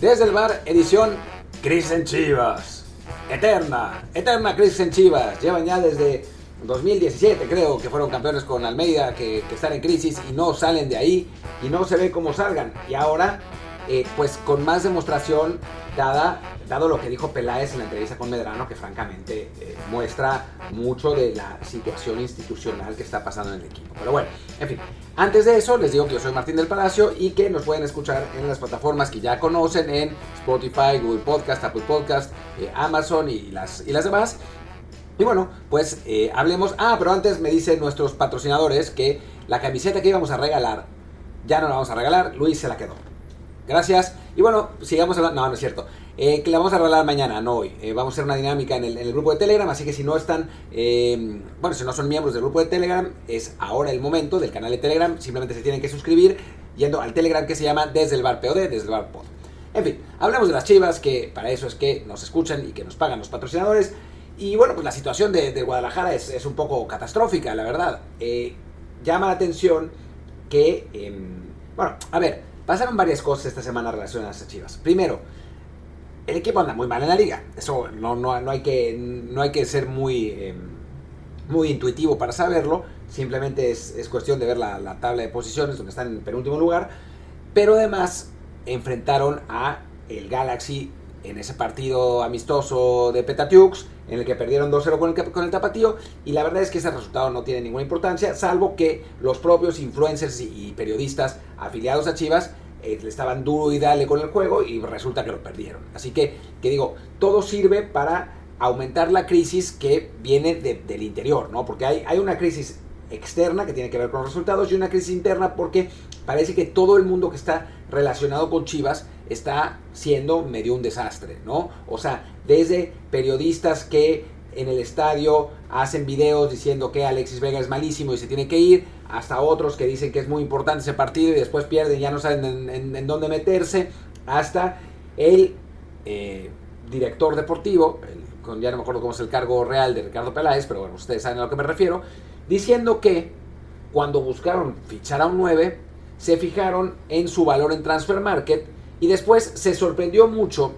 Desde el bar, edición Crisis en Chivas. Eterna, eterna crisis en Chivas. Llevan ya desde 2017, creo, que fueron campeones con Almeida, que, que están en crisis y no salen de ahí y no se ve cómo salgan. Y ahora eh, pues con más demostración dada, dado lo que dijo Peláez en la entrevista con Medrano, que francamente eh, muestra mucho de la situación institucional que está pasando en el equipo. Pero bueno, en fin, antes de eso les digo que yo soy Martín del Palacio y que nos pueden escuchar en las plataformas que ya conocen, en Spotify, Google Podcast, Apple Podcast, eh, Amazon y las, y las demás. Y bueno, pues hablemos. Ah, pero antes me dicen nuestros patrocinadores que la camiseta que íbamos a regalar, ya no la vamos a regalar, Luis se la quedó. Gracias. Y bueno, sigamos hablando. No, no es cierto. Eh, que la vamos a regalar mañana, no hoy. Eh, vamos a hacer una dinámica en el, grupo de Telegram, así que si no están, eh, bueno, si no son miembros del grupo de Telegram, es ahora el momento del canal de Telegram. Simplemente se tienen que suscribir yendo al Telegram que se llama Desde el Bar POD, Desde el Bar Pod. En fin, hablamos de las chivas, que para eso es que nos escuchan y que nos pagan los patrocinadores. Y bueno, pues la situación de, Guadalajara es, un poco catastrófica, la verdad. llama la atención que, em, bueno, a ver, Pasaron varias cosas esta semana relacionadas a Chivas. Primero, el equipo anda muy mal en la liga. Eso no, no, hay, que, no hay que ser muy, em, muy intuitivo para saberlo. Simplemente es, cuestión de ver la, tabla de posiciones donde están en penúltimo lugar. Pero además enfrentaron a el Galaxy en ese partido amistoso de Petatiux, en el que perdieron 2-0 con el, con el Tapatío, y la verdad es que ese resultado no tiene ninguna importancia, salvo que los propios influencers y, periodistas afiliados a Chivas eh, le estaban duro y dale con el juego y resulta que lo perdieron. Así que, que digo, todo sirve para aumentar la crisis que viene del interior, ¿no? Porque hay, hay una crisis externa que tiene que ver con los resultados y una crisis interna porque parece que todo el mundo que está relacionado con Chivas está siendo medio un desastre, ¿no? O sea, desde periodistas que en el estadio hacen videos diciendo que Alexis Vega es malísimo y se tiene que ir, hasta otros que dicen que es muy importante ese partido y después pierden, ya no saben en, dónde meterse, hasta el eh, director deportivo, ya no me acuerdo cómo es el cargo real de Ricardo Peláez, pero bueno, ustedes saben a lo que me refiero, diciendo que cuando buscaron fichar a un 9, se fijaron en su valor en Transfer Market y después se sorprendió mucho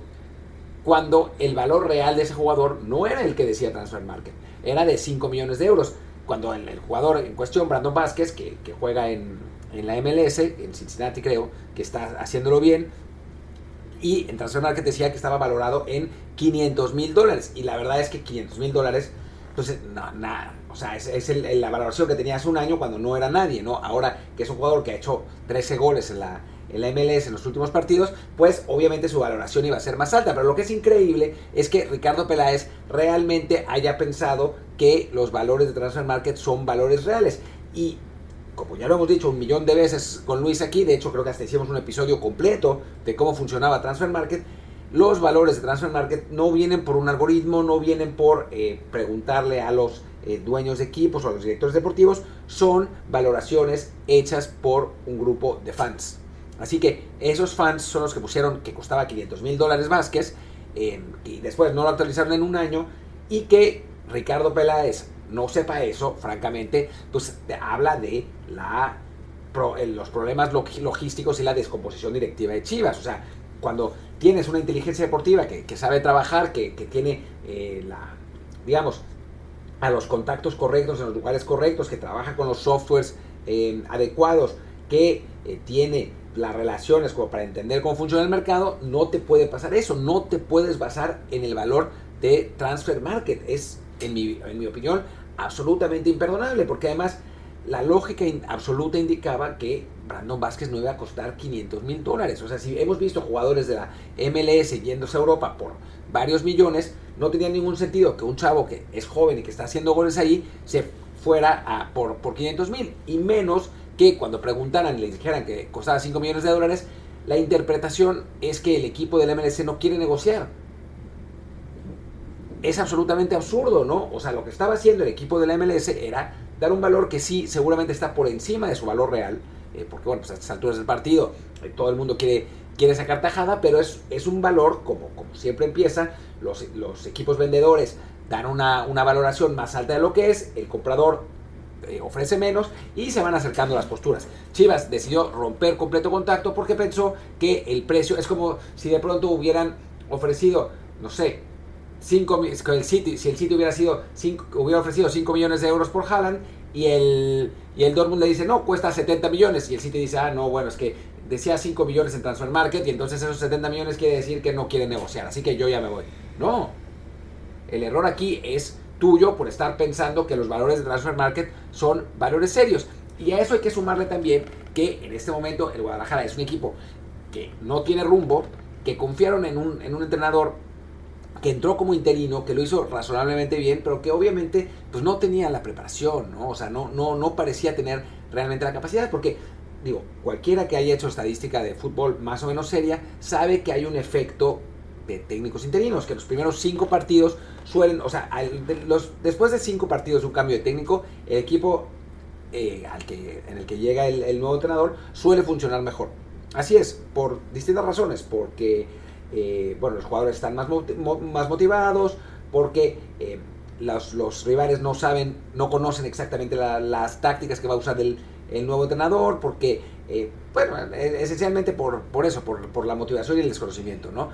cuando el valor real de ese jugador no era el que decía Transfer Market, era de 5 millones de euros. Cuando el, jugador en cuestión, Brandon Vázquez, que, juega en, en, la MLS, en Cincinnati creo, que está haciéndolo bien, y en Transfer Market decía que estaba valorado en 500 mil dólares. Y la verdad es que 500 mil dólares, entonces, no, nada. O sea, es, la valoración que tenía hace un año cuando no era nadie, ¿no? Ahora que es un jugador que ha hecho 13 goles en la, en la MLS en los últimos partidos, pues obviamente su valoración iba a ser más alta. Pero lo que es increíble es que Ricardo Peláez realmente haya pensado que los valores de Transfer Market son valores reales. Y como ya lo hemos dicho un millón de veces con Luis aquí, de hecho creo que hasta hicimos un episodio completo de cómo funcionaba Transfer Market, los valores de Transfer Market no vienen por un algoritmo, no vienen por eh, preguntarle a los eh, dueños de equipos o a los directores deportivos, son valoraciones hechas por un grupo de fans. Así que esos fans son los que pusieron que costaba 500 mil dólares Vázquez y después no lo actualizaron en un año y que Ricardo Peláez no sepa eso, francamente, pues habla de la, los problemas logísticos y la descomposición directiva de Chivas. O sea, cuando tienes una inteligencia deportiva que, sabe trabajar, que, tiene eh, digamos, a los contactos correctos en los lugares correctos, que trabaja con los softwares eh, adecuados, que eh, tiene las relaciones como para entender cómo funciona el mercado, no te puede pasar eso, no te puedes basar en el valor de transfer market. Es, en mi, en mi opinión, absolutamente imperdonable, porque además la lógica absoluta indicaba que Brandon Vázquez no iba a costar 500 mil dólares. O sea, si hemos visto jugadores de la MLS yéndose a Europa por varios millones, no tenía ningún sentido que un chavo que es joven y que está haciendo goles ahí se fuera a, por, por 500 mil. Y menos que cuando preguntaran y les dijeran que costaba 5 millones de dólares, la interpretación es que el equipo del MLS no quiere negociar. Es absolutamente absurdo, ¿no? O sea, lo que estaba haciendo el equipo de la MLS era dar un valor que sí seguramente está por encima de su valor real, eh, porque bueno, pues a estas alturas del partido eh, todo el mundo quiere, quiere sacar tajada, pero es, es un valor, como, como siempre empieza, los, los equipos vendedores dan una, una, valoración más alta de lo que es, el comprador ofrece menos y se van acercando las posturas. Chivas decidió romper completo contacto porque pensó que el precio es como si de pronto hubieran ofrecido, no sé, 5, el si el City hubiera, sido hubiera ofrecido 5 millones de euros por Haaland y el, y el Dortmund le dice, no, cuesta 70 millones y el City dice, ah, no, bueno, es que decía 5 millones en Transfer Market y entonces esos 70 millones quiere decir que no quiere negociar, así que yo ya me voy. No, el error aquí es tuyo por estar pensando que los valores de Transfer Market son valores serios. Y a eso hay que sumarle también que en este momento el Guadalajara es un equipo que no tiene rumbo, que confiaron en un, en un entrenador que entró como interino, que lo hizo razonablemente bien, pero que obviamente pues no tenía la preparación, ¿no? O sea, no, no, no parecía tener realmente la capacidad, porque digo, cualquiera que haya hecho estadística de fútbol más o menos seria, sabe que hay un efecto de técnicos interinos, que los primeros cinco partidos suelen, o sea, los, después de cinco partidos de un cambio de técnico, el equipo eh, al que, en el que llega el, nuevo entrenador suele funcionar mejor. Así es, por distintas razones, porque eh, bueno, los jugadores están más, más motivados, porque eh, los, rivales no saben, no conocen exactamente las tácticas que va a usar el, el nuevo entrenador, porque, eh, bueno, esencialmente por, por eso, por, por, la motivación y el desconocimiento, ¿no?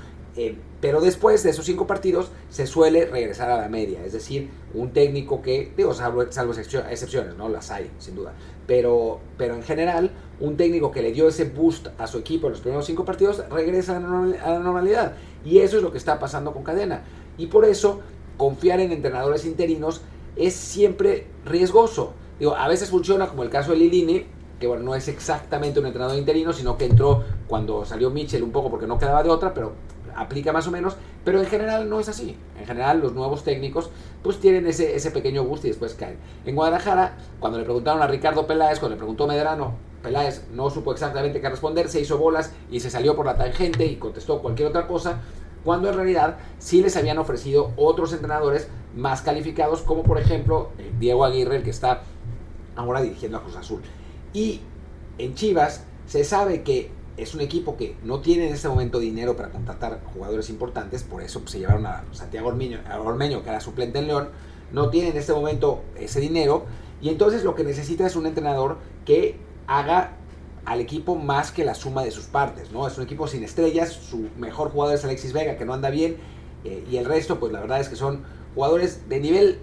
Pero después de esos cinco partidos se suele regresar a la media, es decir, un técnico que, digo, salvo, salvo excepciones, ¿no? Las hay, sin duda, pero, pero en general, un técnico que le dio ese boost a su equipo en los primeros cinco partidos regresa a la normalidad. Y eso es lo que está pasando con Cadena. Y por eso, confiar en entrenadores interinos es siempre riesgoso. Digo, a veces funciona como el caso de Lilini, que bueno, no es exactamente un entrenador interino, sino que entró cuando salió Mitchell un poco porque no quedaba de otra, pero aplica más o menos, pero en general no es así. En general los nuevos técnicos pues tienen ese, ese pequeño gusto y después caen. En Guadalajara, cuando le preguntaron a Ricardo Peláez, cuando le preguntó Medrano, Peláez no supo exactamente qué responder, se hizo bolas y se salió por la tangente y contestó cualquier otra cosa, cuando en realidad sí les habían ofrecido otros entrenadores más calificados, como por ejemplo eh, Diego Aguirre, el que está ahora dirigiendo a Cruz Azul. Y en Chivas se sabe que es un equipo que no tiene en este momento dinero para contratar jugadores importantes, por eso pues, se llevaron a Santiago Ormeño, que era suplente en León, no tiene en este momento ese dinero, y entonces lo que necesita es un entrenador que haga al equipo más que la suma de sus partes, ¿no? Es un equipo sin estrellas, su mejor jugador es Alexis Vega, que no anda bien, eh, y el resto, pues la verdad es que son jugadores de nivel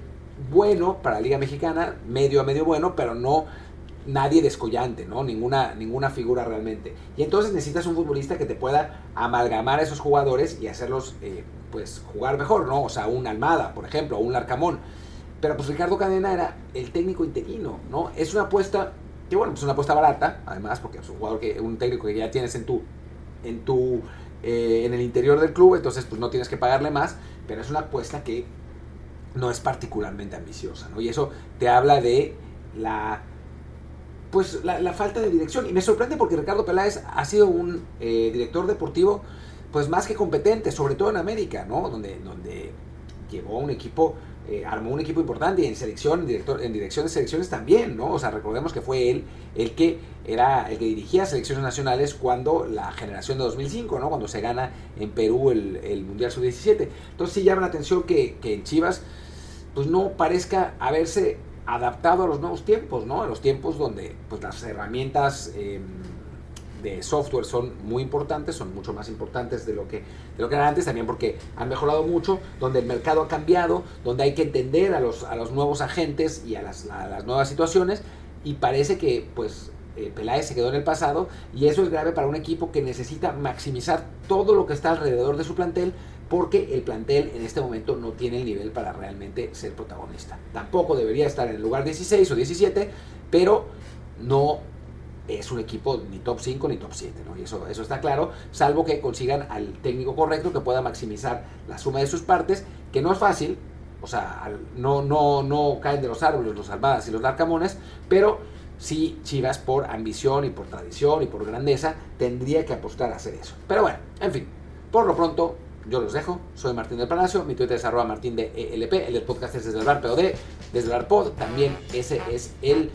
bueno para la Liga Mexicana, medio a medio bueno, pero no nadie descollante, ¿no? Ninguna, ninguna figura realmente. Y entonces necesitas un futbolista que te pueda amalgamar a esos jugadores y hacerlos, eh, pues, jugar mejor, ¿no? O sea, un Almada, por ejemplo, o un Larcamón. Pero pues Ricardo Cadena era el técnico interino, ¿no? Es una apuesta, que bueno, pues una apuesta barata, además, porque es un jugador que, un técnico que ya tienes en tu, en tu, eh, en el interior del club, entonces pues no tienes que pagarle más, pero es una apuesta que no es particularmente ambiciosa, ¿no? Y eso te habla de la pues la, falta de dirección. Y me sorprende porque Ricardo Peláez ha sido un eh, director deportivo pues más que competente, sobre todo en América, ¿no? Donde, donde llevó un equipo, eh, armó un equipo importante y en selección, en, director, en dirección de selecciones también, ¿no? O sea, recordemos que fue él el que era el que dirigía selecciones nacionales cuando la generación de 2005, ¿no? Cuando se gana en Perú el, el Mundial Sub-17. Entonces sí llama la atención que, que en Chivas pues no parezca haberse adaptado a los nuevos tiempos, ¿no? A los tiempos donde pues, las herramientas em, de software son muy importantes, son mucho más importantes de lo, que, de lo que eran antes, también porque han mejorado mucho, donde el mercado ha cambiado, donde hay que entender a los, a los nuevos agentes y a las, las nuevas situaciones, y parece que pues eh, Peláez se quedó en el pasado, y eso es grave para un equipo que necesita maximizar todo lo que está alrededor de su plantel porque el plantel en este momento no tiene el nivel para realmente ser protagonista. Tampoco debería estar en el lugar 16 o 17, pero no es un equipo ni top 5 ni top 7, ¿no? Y eso, eso está claro, salvo que consigan al técnico correcto que pueda maximizar la suma de sus partes, que no es fácil, o sea, no, no, no caen de los árboles los salvadas y los larcamones, pero sí Chivas por ambición y por tradición y por grandeza tendría que apostar a hacer eso. Pero bueno, en fin, por lo pronto yo los dejo. Soy Martín del Palacio. Mi Twitter es arroba martín de ELP. El del podcast es desde el bar POD. Desde el bar pod. También ese es el eh,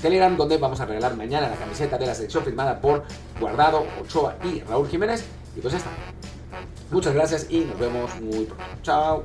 Telegram donde vamos a regalar mañana la camiseta de la selección firmada por Guardado, Ochoa y Raúl Jiménez. Y pues ya está. Muchas gracias y nos vemos muy pronto. Chao.